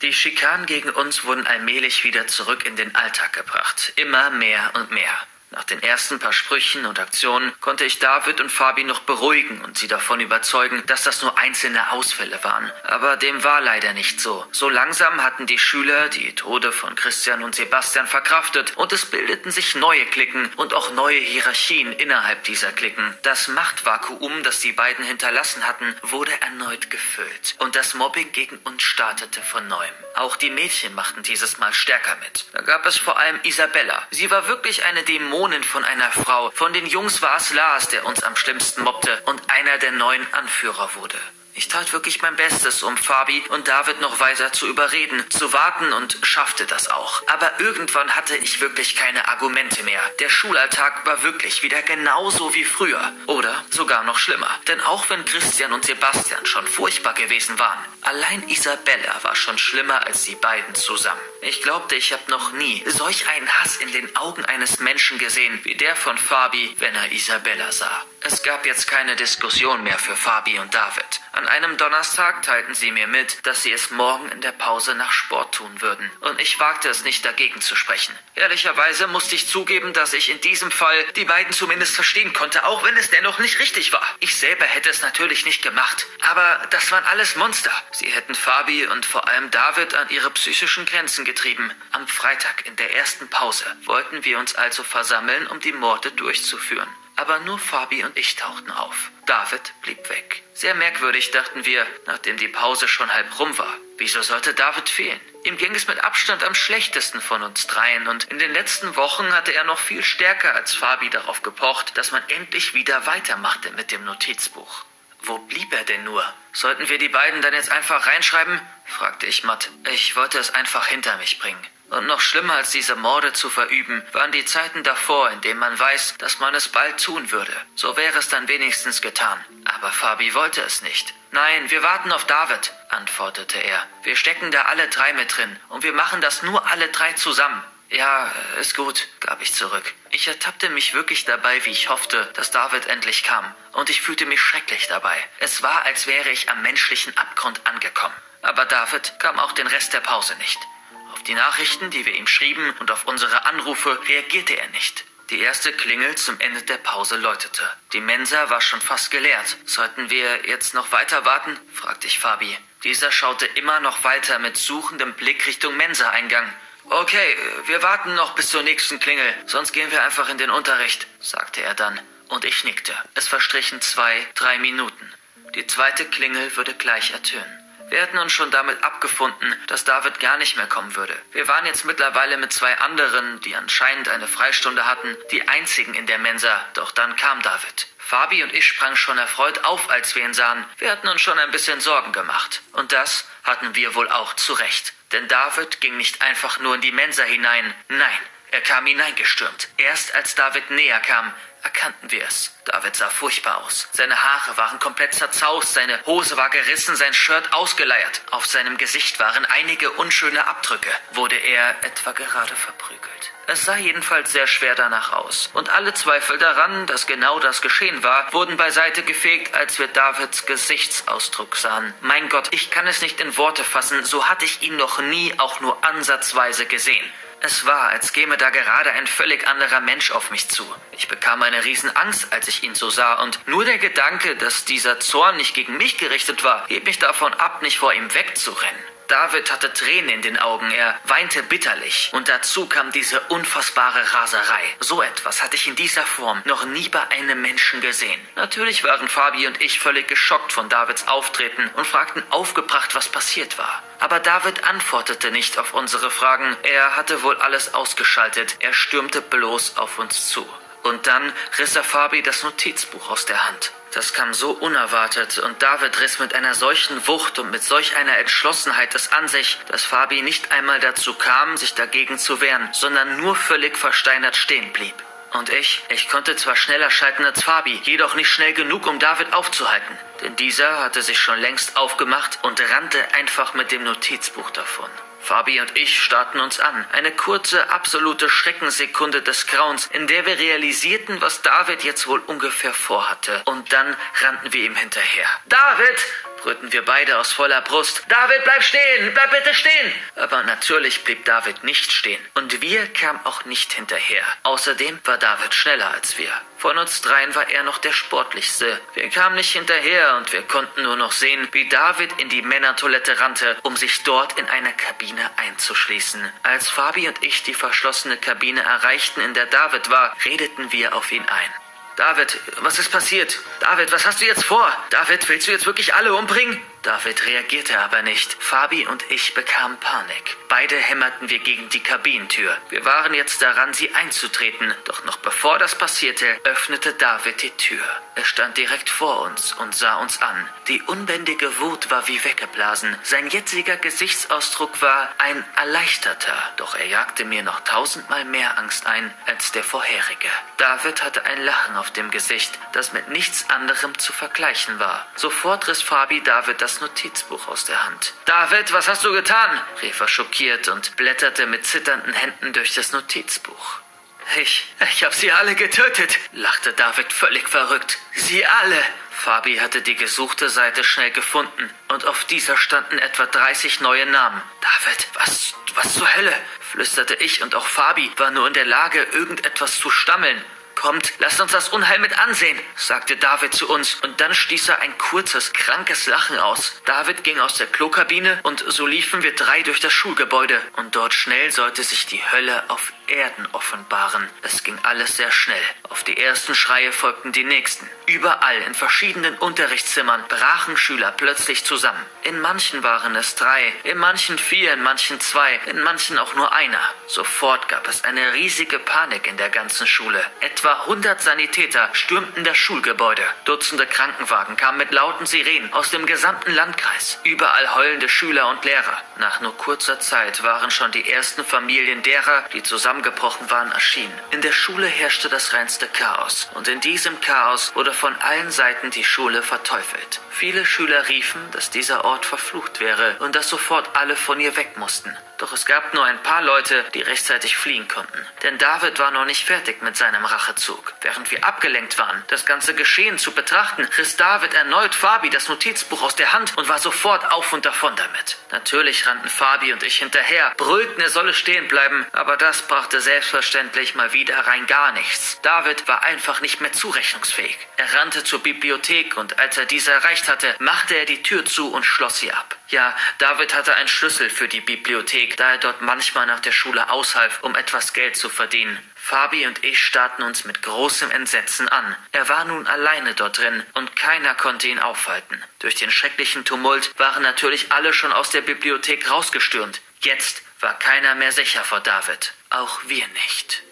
Die Schikanen gegen uns wurden allmählich wieder zurück in den Alltag gebracht. Immer mehr und mehr. Nach den ersten paar Sprüchen und Aktionen konnte ich David und Fabi noch beruhigen und sie davon überzeugen, dass das nur einzelne Ausfälle waren. Aber dem war leider nicht so. So langsam hatten die Schüler die Tode von Christian und Sebastian verkraftet und es bildeten sich neue Klicken und auch neue Hierarchien innerhalb dieser Klicken. Das Machtvakuum, das die beiden hinterlassen hatten, wurde erneut gefüllt und das Mobbing gegen uns startete von neuem. Auch die Mädchen machten dieses Mal stärker mit. Da gab es vor allem Isabella. Sie war wirklich eine Dämonin Dämonin von einer Frau. Von den Jungs war es Lars, der uns am schlimmsten mobbte und einer der neuen Anführer wurde. Ich tat wirklich mein Bestes, um Fabi und David noch weiter zu überreden, zu warten und schaffte das auch. Aber irgendwann hatte ich wirklich keine Argumente mehr. Der Schulalltag war wirklich wieder genauso wie früher. Oder sogar noch schlimmer. Denn auch wenn Christian und Sebastian schon furchtbar gewesen waren, allein Isabella war schon schlimmer als sie beiden zusammen. Ich glaubte, ich habe noch nie solch einen Hass in den Augen eines Menschen gesehen, wie der von Fabi, wenn er Isabella sah. Es gab jetzt keine Diskussion mehr für Fabi und David. An einem Donnerstag teilten sie mir mit, dass sie es morgen in der Pause nach Sport tun würden, und ich wagte es nicht dagegen zu sprechen. Ehrlicherweise musste ich zugeben, dass ich in diesem Fall die beiden zumindest verstehen konnte, auch wenn es dennoch nicht richtig war. Ich selber hätte es natürlich nicht gemacht, aber das waren alles Monster. Sie hätten Fabi und vor allem David an ihre psychischen Grenzen getrieben. Am Freitag in der ersten Pause wollten wir uns also versammeln, um die Morde durchzuführen. Aber nur Fabi und ich tauchten auf. David blieb weg. Sehr merkwürdig, dachten wir, nachdem die Pause schon halb rum war. Wieso sollte David fehlen? Ihm ging es mit Abstand am schlechtesten von uns dreien und in den letzten Wochen hatte er noch viel stärker als Fabi darauf gepocht, dass man endlich wieder weitermachte mit dem Notizbuch. Wo blieb er denn nur? Sollten wir die beiden dann jetzt einfach reinschreiben? fragte ich matt. Ich wollte es einfach hinter mich bringen. Und noch schlimmer als diese Morde zu verüben, waren die Zeiten davor, in denen man weiß, dass man es bald tun würde. So wäre es dann wenigstens getan. Aber Fabi wollte es nicht. Nein, wir warten auf David, antwortete er. Wir stecken da alle drei mit drin und wir machen das nur alle drei zusammen. Ja, ist gut, gab ich zurück. Ich ertappte mich wirklich dabei, wie ich hoffte, dass David endlich kam. Und ich fühlte mich schrecklich dabei. Es war, als wäre ich am menschlichen Abgrund angekommen. Aber David kam auch den Rest der Pause nicht die Nachrichten, die wir ihm schrieben, und auf unsere Anrufe reagierte er nicht. Die erste Klingel zum Ende der Pause läutete. Die Mensa war schon fast geleert. Sollten wir jetzt noch weiter warten? fragte ich Fabi. Dieser schaute immer noch weiter mit suchendem Blick Richtung Mensa-Eingang. Okay, wir warten noch bis zur nächsten Klingel, sonst gehen wir einfach in den Unterricht, sagte er dann. Und ich nickte. Es verstrichen zwei, drei Minuten. Die zweite Klingel würde gleich ertönen. Wir hätten uns schon damit abgefunden, dass David gar nicht mehr kommen würde. Wir waren jetzt mittlerweile mit zwei anderen, die anscheinend eine Freistunde hatten, die einzigen in der Mensa, doch dann kam David. Fabi und ich sprangen schon erfreut auf, als wir ihn sahen. Wir hatten uns schon ein bisschen Sorgen gemacht. Und das hatten wir wohl auch zu Recht. Denn David ging nicht einfach nur in die Mensa hinein. Nein, er kam hineingestürmt. Erst als David näher kam, erkannten wir es. David sah furchtbar aus. Seine Haare waren komplett zerzaust, seine Hose war gerissen, sein Shirt ausgeleiert. Auf seinem Gesicht waren einige unschöne Abdrücke. Wurde er etwa gerade verprügelt? Es sah jedenfalls sehr schwer danach aus. Und alle Zweifel daran, dass genau das geschehen war, wurden beiseite gefegt, als wir Davids Gesichtsausdruck sahen. Mein Gott, ich kann es nicht in Worte fassen, so hatte ich ihn noch nie auch nur ansatzweise gesehen. Es war, als käme da gerade ein völlig anderer Mensch auf mich zu. Ich bekam eine Riesenangst, als ich ihn so sah, und nur der Gedanke, dass dieser Zorn nicht gegen mich gerichtet war, hielt mich davon ab, nicht vor ihm wegzurennen. David hatte Tränen in den Augen, er weinte bitterlich. Und dazu kam diese unfassbare Raserei. So etwas hatte ich in dieser Form noch nie bei einem Menschen gesehen. Natürlich waren Fabi und ich völlig geschockt von Davids Auftreten und fragten aufgebracht, was passiert war. Aber David antwortete nicht auf unsere Fragen. Er hatte wohl alles ausgeschaltet. Er stürmte bloß auf uns zu. Und dann riss er Fabi das Notizbuch aus der Hand. Das kam so unerwartet und David riss mit einer solchen Wucht und mit solch einer Entschlossenheit es an sich, dass Fabi nicht einmal dazu kam, sich dagegen zu wehren, sondern nur völlig versteinert stehen blieb. Und ich, ich konnte zwar schneller schalten als Fabi, jedoch nicht schnell genug, um David aufzuhalten, denn dieser hatte sich schon längst aufgemacht und rannte einfach mit dem Notizbuch davon. Fabi und ich starrten uns an. Eine kurze, absolute Schreckenssekunde des Grauens, in der wir realisierten, was David jetzt wohl ungefähr vorhatte. Und dann rannten wir ihm hinterher. David! Brüllten wir beide aus voller Brust. David, bleib stehen! Bleib bitte stehen! Aber natürlich blieb David nicht stehen. Und wir kamen auch nicht hinterher. Außerdem war David schneller als wir. Von uns dreien war er noch der sportlichste. Wir kamen nicht hinterher und wir konnten nur noch sehen, wie David in die Männertoilette rannte, um sich dort in eine Kabine einzuschließen. Als Fabi und ich die verschlossene Kabine erreichten, in der David war, redeten wir auf ihn ein. David, was ist passiert? David, was hast du jetzt vor? David, willst du jetzt wirklich alle umbringen? David reagierte aber nicht. Fabi und ich bekamen Panik. Beide hämmerten wir gegen die Kabinentür. Wir waren jetzt daran, sie einzutreten. Doch noch bevor das passierte, öffnete David die Tür. Er stand direkt vor uns und sah uns an. Die unbändige Wut war wie weggeblasen. Sein jetziger Gesichtsausdruck war ein erleichterter. Doch er jagte mir noch tausendmal mehr Angst ein als der vorherige. David hatte ein Lachen auf dem Gesicht, das mit nichts anderem zu vergleichen war. Sofort riss Fabi David das Notizbuch aus der Hand. David, was hast du getan? rief er schockiert und blätterte mit zitternden Händen durch das Notizbuch. Ich, ich hab sie alle getötet, lachte David völlig verrückt. Sie alle. Fabi hatte die gesuchte Seite schnell gefunden und auf dieser standen etwa 30 neue Namen. David, was, was zur Hölle? flüsterte ich und auch Fabi war nur in der Lage, irgendetwas zu stammeln. Kommt, lasst uns das Unheil mit ansehen, sagte David zu uns, und dann stieß er ein kurzes, krankes Lachen aus. David ging aus der Klokabine, und so liefen wir drei durch das Schulgebäude, und dort schnell sollte sich die Hölle auf Erden offenbaren. Es ging alles sehr schnell. Auf die ersten Schreie folgten die nächsten. Überall in verschiedenen Unterrichtszimmern brachen Schüler plötzlich zusammen. In manchen waren es drei, in manchen vier, in manchen zwei, in manchen auch nur einer. Sofort gab es eine riesige Panik in der ganzen Schule. Etwa 100 Sanitäter stürmten das Schulgebäude. Dutzende Krankenwagen kamen mit lauten Sirenen aus dem gesamten Landkreis. Überall heulende Schüler und Lehrer. Nach nur kurzer Zeit waren schon die ersten Familien derer, die zusammengebrochen waren, erschienen. In der Schule herrschte das reinste Chaos. Und in diesem Chaos wurde von allen Seiten die Schule verteufelt. Viele Schüler riefen, dass dieser Ort verflucht wäre und dass sofort alle von ihr weg mussten. Doch es gab nur ein paar Leute, die rechtzeitig fliehen konnten. Denn David war noch nicht fertig mit seinem Rachezug. Während wir abgelenkt waren, das ganze Geschehen zu betrachten, riss David erneut Fabi das Notizbuch aus der Hand und war sofort auf und davon damit. Natürlich rannten Fabi und ich hinterher, brüllten, er solle stehen bleiben, aber das brachte selbstverständlich mal wieder rein gar nichts. David war einfach nicht mehr zurechnungsfähig. Er rannte zur Bibliothek und als er diese erreicht hatte, machte er die Tür zu und schloss sie ab. Ja, David hatte einen Schlüssel für die Bibliothek, da er dort manchmal nach der Schule aushalf, um etwas Geld zu verdienen. Fabi und ich starrten uns mit großem Entsetzen an. Er war nun alleine dort drin und keiner konnte ihn aufhalten. Durch den schrecklichen Tumult waren natürlich alle schon aus der Bibliothek rausgestürmt. Jetzt war keiner mehr sicher vor David. Auch wir nicht.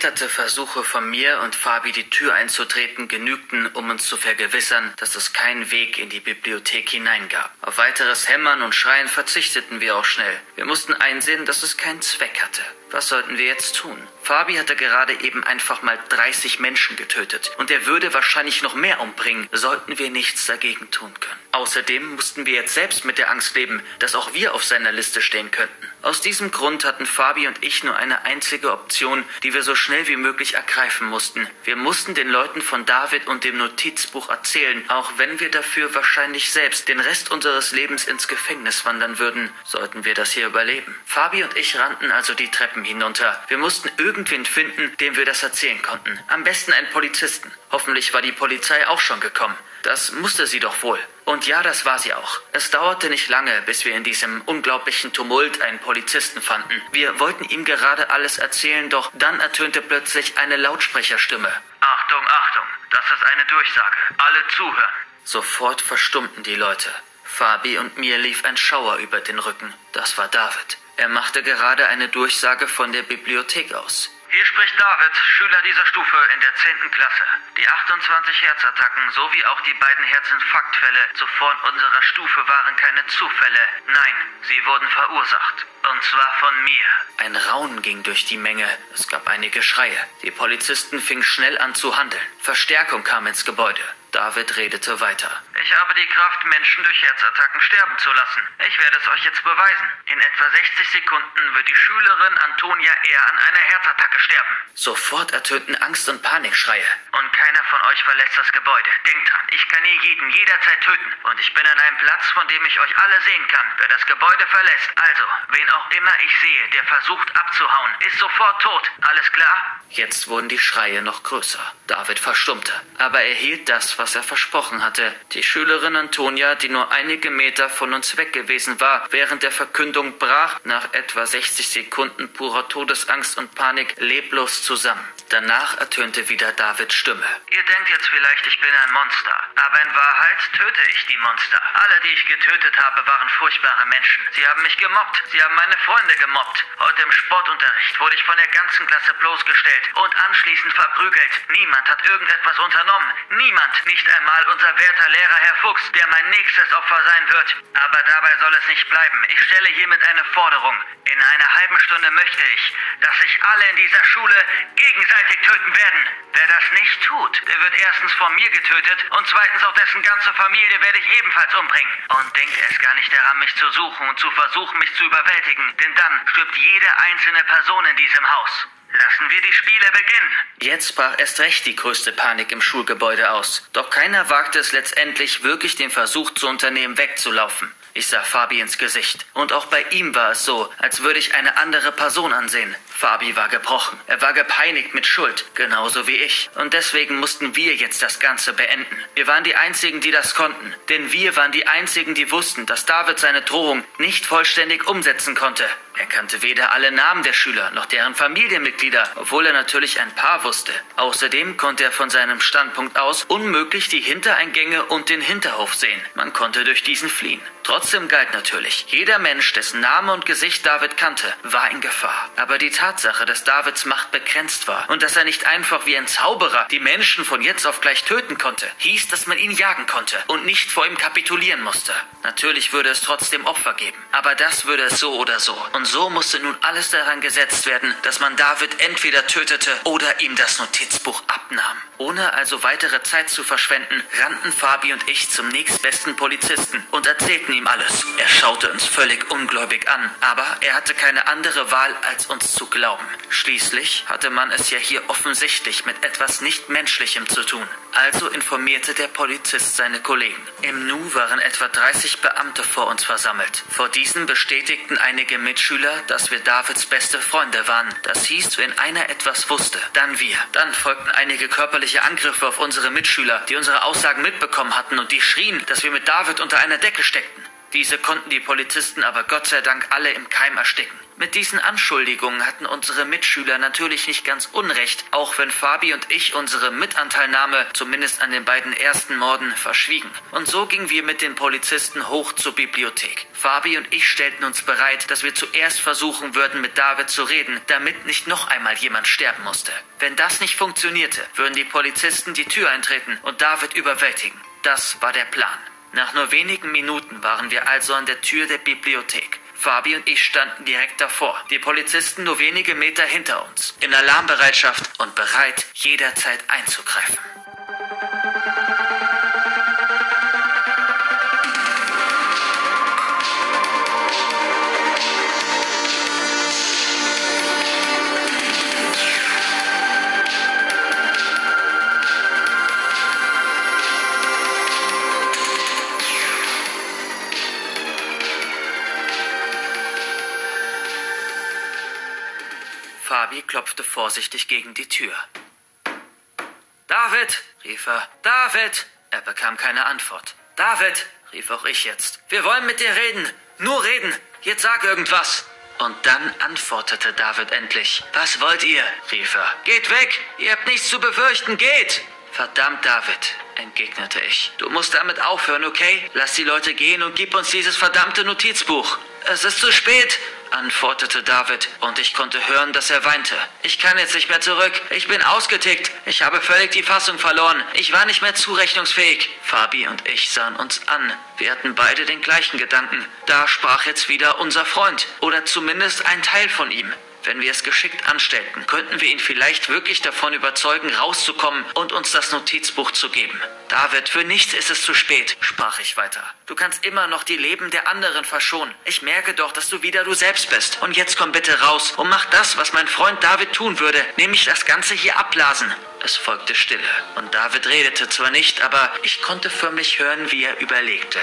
Gescheiterte Versuche von mir und Fabi die Tür einzutreten genügten, um uns zu vergewissern, dass es keinen Weg in die Bibliothek hineingab. Auf weiteres Hämmern und Schreien verzichteten wir auch schnell. Wir mussten einsehen, dass es keinen Zweck hatte. Was sollten wir jetzt tun? Fabi hatte gerade eben einfach mal 30 Menschen getötet und er würde wahrscheinlich noch mehr umbringen, sollten wir nichts dagegen tun können. Außerdem mussten wir jetzt selbst mit der Angst leben, dass auch wir auf seiner Liste stehen könnten. Aus diesem Grund hatten Fabi und ich nur eine einzige Option, die wir so schnell wie möglich ergreifen mussten. Wir mussten den Leuten von David und dem Notizbuch erzählen, auch wenn wir dafür wahrscheinlich selbst den Rest unseres Lebens ins Gefängnis wandern würden, sollten wir das hier überleben. Fabi und ich rannten also die Treppen hinunter. Wir mussten irgendwen finden, dem wir das erzählen konnten. Am besten einen Polizisten. Hoffentlich war die Polizei auch schon gekommen. Das musste sie doch wohl. Und ja, das war sie auch. Es dauerte nicht lange, bis wir in diesem unglaublichen Tumult einen Polizisten fanden. Wir wollten ihm gerade alles erzählen, doch dann ertönte plötzlich eine Lautsprecherstimme. Achtung, Achtung, das ist eine Durchsage. Alle zuhören. Sofort verstummten die Leute. Fabi und mir lief ein Schauer über den Rücken. Das war David. Er machte gerade eine Durchsage von der Bibliothek aus. Hier spricht David, Schüler dieser Stufe in der 10. Klasse. Die 28 Herzattacken sowie auch die beiden Herzinfarktfälle zuvor in unserer Stufe waren keine Zufälle. Nein, sie wurden verursacht. Und zwar von mir. Ein Raunen ging durch die Menge. Es gab einige Schreie. Die Polizisten fingen schnell an zu handeln. Verstärkung kam ins Gebäude. David redete weiter. Ich habe die Kraft, Menschen durch Herzattacken sterben zu lassen. Ich werde es euch jetzt beweisen. In etwa 60 Sekunden wird die Schülerin Antonia eher an einer Herzattacke sterben. Sofort ertönten Angst- und Panikschreie. Und keiner von euch verlässt das Gebäude. Denkt dran, ich kann hier jeden jederzeit töten. Und ich bin an einem Platz, von dem ich euch alle sehen kann. Wer das Gebäude verlässt, also, wen auch immer ich sehe, der versucht abzuhauen, ist sofort tot. Alles klar? Jetzt wurden die Schreie noch größer. David verstummte. Aber er hielt das, was er versprochen hatte. Die Schülerin Antonia, die nur einige Meter von uns weg gewesen war, während der Verkündung brach nach etwa 60 Sekunden purer Todesangst und Panik leblos zusammen. Danach ertönte wieder Davids Stimme. Ihr denkt jetzt vielleicht, ich bin ein Monster. Aber in Wahrheit töte ich die Monster. Alle, die ich getötet habe, waren furchtbare Menschen. Sie haben mich gemobbt. Sie haben meine Freunde gemobbt. Heute im Sportunterricht wurde ich von der ganzen Klasse bloßgestellt und anschließend verprügelt. Niemand hat irgendetwas unternommen. Niemand. Nicht einmal unser werter Lehrer Herr Fuchs, der mein nächstes Opfer sein wird. Aber dabei soll es nicht bleiben. Ich stelle hiermit eine Forderung. In einer halben Stunde möchte ich, dass sich alle in dieser Schule gegenseitig töten werden. Wer das nicht tut, der wird erstens von mir getötet und zweitens auch dessen ganze Familie werde ich ebenfalls umbringen. Und denke erst gar nicht daran, mich zu suchen und zu versuchen, mich zu überwältigen, denn dann stirbt jede einzelne Person in diesem Haus. Lassen wir die Spiele beginnen. Jetzt brach erst recht die größte Panik im Schulgebäude aus. Doch keiner wagte es letztendlich, wirklich den Versuch zu unternehmen, wegzulaufen. Ich sah Fabi ins Gesicht. Und auch bei ihm war es so, als würde ich eine andere Person ansehen. Fabi war gebrochen. Er war gepeinigt mit Schuld, genauso wie ich. Und deswegen mussten wir jetzt das Ganze beenden. Wir waren die Einzigen, die das konnten. Denn wir waren die Einzigen, die wussten, dass David seine Drohung nicht vollständig umsetzen konnte. Er kannte weder alle Namen der Schüler noch deren Familienmitglieder, obwohl er natürlich ein paar wusste. Außerdem konnte er von seinem Standpunkt aus unmöglich die Hintereingänge und den Hinterhof sehen. Man konnte durch diesen fliehen. Trotzdem galt natürlich, jeder Mensch, dessen Name und Gesicht David kannte, war in Gefahr. Aber die Tatsache, dass Davids Macht begrenzt war und dass er nicht einfach wie ein Zauberer die Menschen von jetzt auf gleich töten konnte, hieß, dass man ihn jagen konnte und nicht vor ihm kapitulieren musste. Natürlich würde es trotzdem Opfer geben, aber das würde es so oder so. Und so musste nun alles daran gesetzt werden, dass man David entweder tötete oder ihm das Notizbuch abnahm. Ohne also weitere Zeit zu verschwenden, rannten Fabi und ich zum nächstbesten Polizisten und erzählten ihm alles. Er schaute uns völlig ungläubig an, aber er hatte keine andere Wahl, als uns zu glauben. Schließlich hatte man es ja hier offensichtlich mit etwas nicht Menschlichem zu tun. Also informierte der Polizist seine Kollegen. Im Nu waren etwa 30 Beamte vor uns versammelt. Vor diesen bestätigten einige Mitschüler, dass wir Davids beste Freunde waren. Das hieß, wenn einer etwas wusste, dann wir. Dann folgten einige körperliche Angriffe auf unsere Mitschüler, die unsere Aussagen mitbekommen hatten und die schrien, dass wir mit David unter einer Decke steckten. Diese konnten die Polizisten aber Gott sei Dank alle im Keim ersticken. Mit diesen Anschuldigungen hatten unsere Mitschüler natürlich nicht ganz unrecht, auch wenn Fabi und ich unsere Mitanteilnahme, zumindest an den beiden ersten Morden, verschwiegen. Und so gingen wir mit den Polizisten hoch zur Bibliothek. Fabi und ich stellten uns bereit, dass wir zuerst versuchen würden, mit David zu reden, damit nicht noch einmal jemand sterben musste. Wenn das nicht funktionierte, würden die Polizisten die Tür eintreten und David überwältigen. Das war der Plan. Nach nur wenigen Minuten waren wir also an der Tür der Bibliothek. Fabi und ich standen direkt davor, die Polizisten nur wenige Meter hinter uns, in Alarmbereitschaft und bereit, jederzeit einzugreifen. Fabi klopfte vorsichtig gegen die Tür. David, rief er. David! Er bekam keine Antwort. David, rief auch ich jetzt. Wir wollen mit dir reden. Nur reden. Jetzt sag irgendwas. Und dann antwortete David endlich. Was wollt ihr? rief er. Geht weg! Ihr habt nichts zu befürchten. Geht! Verdammt, David, entgegnete ich. Du musst damit aufhören, okay? Lass die Leute gehen und gib uns dieses verdammte Notizbuch. Es ist zu spät antwortete David, und ich konnte hören, dass er weinte. Ich kann jetzt nicht mehr zurück. Ich bin ausgetickt. Ich habe völlig die Fassung verloren. Ich war nicht mehr zurechnungsfähig. Fabi und ich sahen uns an. Wir hatten beide den gleichen Gedanken. Da sprach jetzt wieder unser Freund, oder zumindest ein Teil von ihm. Wenn wir es geschickt anstellten, könnten wir ihn vielleicht wirklich davon überzeugen, rauszukommen und uns das Notizbuch zu geben. David, für nichts ist es zu spät, sprach ich weiter. Du kannst immer noch die Leben der anderen verschonen. Ich merke doch, dass du wieder du selbst bist. Und jetzt komm bitte raus und mach das, was mein Freund David tun würde, nämlich das Ganze hier abblasen. Es folgte Stille, und David redete zwar nicht, aber ich konnte förmlich hören, wie er überlegte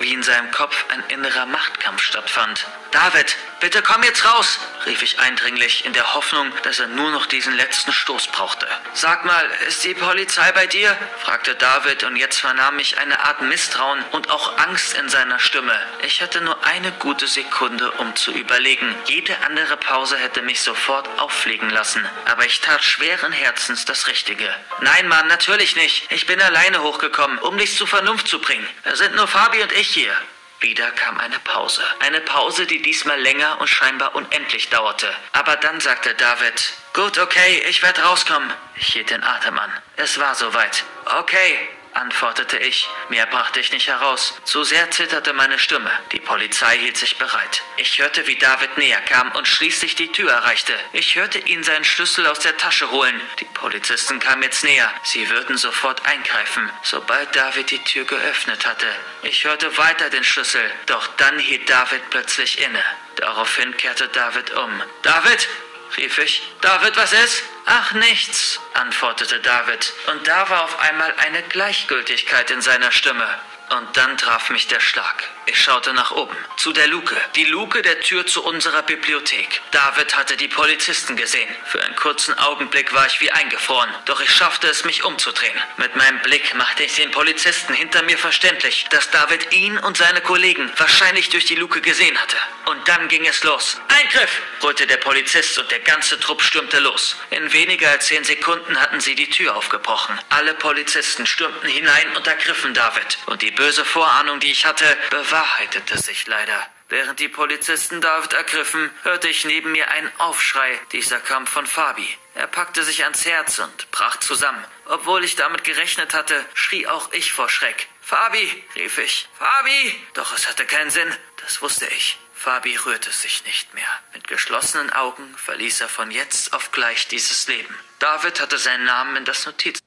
wie in seinem Kopf ein innerer Machtkampf stattfand. David, bitte komm jetzt raus, rief ich eindringlich, in der Hoffnung, dass er nur noch diesen letzten Stoß brauchte. Sag mal, ist die Polizei bei dir? fragte David, und jetzt vernahm ich eine Art Misstrauen und auch Angst in seiner Stimme. Ich hatte nur eine gute Sekunde, um zu überlegen. Jede andere Pause hätte mich sofort auffliegen lassen, aber ich tat schweren Herzens das Richtige. Nein, Mann, natürlich nicht. Ich bin alleine hochgekommen, um dich zur Vernunft zu bringen. Es sind nur Fabi und ich hier. Wieder kam eine Pause. Eine Pause, die diesmal länger und scheinbar unendlich dauerte. Aber dann sagte David, Gut, okay, ich werde rauskommen. Ich hielt den Atem an. Es war soweit. Okay, antwortete ich. Mehr brachte ich nicht heraus. Zu sehr zitterte meine Stimme. Die Polizei hielt sich bereit. Ich hörte, wie David näher kam und schließlich die Tür erreichte. Ich hörte ihn seinen Schlüssel aus der Tasche holen. Die Polizisten kamen jetzt näher. Sie würden sofort eingreifen, sobald David die Tür geöffnet hatte. Ich hörte weiter den Schlüssel, doch dann hielt David plötzlich inne. Daraufhin kehrte David um. David, rief ich. David, was ist? Ach, nichts, antwortete David, und da war auf einmal eine Gleichgültigkeit in seiner Stimme. Und dann traf mich der Schlag. Ich schaute nach oben, zu der Luke, die Luke der Tür zu unserer Bibliothek. David hatte die Polizisten gesehen. Für einen kurzen Augenblick war ich wie eingefroren, doch ich schaffte es, mich umzudrehen. Mit meinem Blick machte ich den Polizisten hinter mir verständlich, dass David ihn und seine Kollegen wahrscheinlich durch die Luke gesehen hatte. Und dann ging es los. Eingriff! brüllte der Polizist und der ganze Trupp stürmte los. In weniger als zehn Sekunden hatten sie die Tür aufgebrochen. Alle Polizisten stürmten hinein und ergriffen David. Und die böse Vorahnung, die ich hatte, bewahrheitete sich leider. Während die Polizisten David ergriffen, hörte ich neben mir einen Aufschrei. Dieser kam von Fabi. Er packte sich ans Herz und brach zusammen. Obwohl ich damit gerechnet hatte, schrie auch ich vor Schreck. Fabi, rief ich. Fabi! Doch es hatte keinen Sinn, das wusste ich. Fabi rührte sich nicht mehr. Mit geschlossenen Augen verließ er von jetzt auf gleich dieses Leben. David hatte seinen Namen in das Notiz.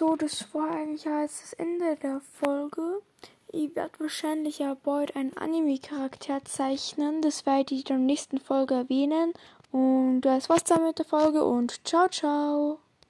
So, das war eigentlich jetzt das Ende der Folge. Ich werde wahrscheinlich ja bald einen Anime-Charakter zeichnen. Das werde ich in der nächsten Folge erwähnen. Und das war's dann mit der Folge und ciao, ciao.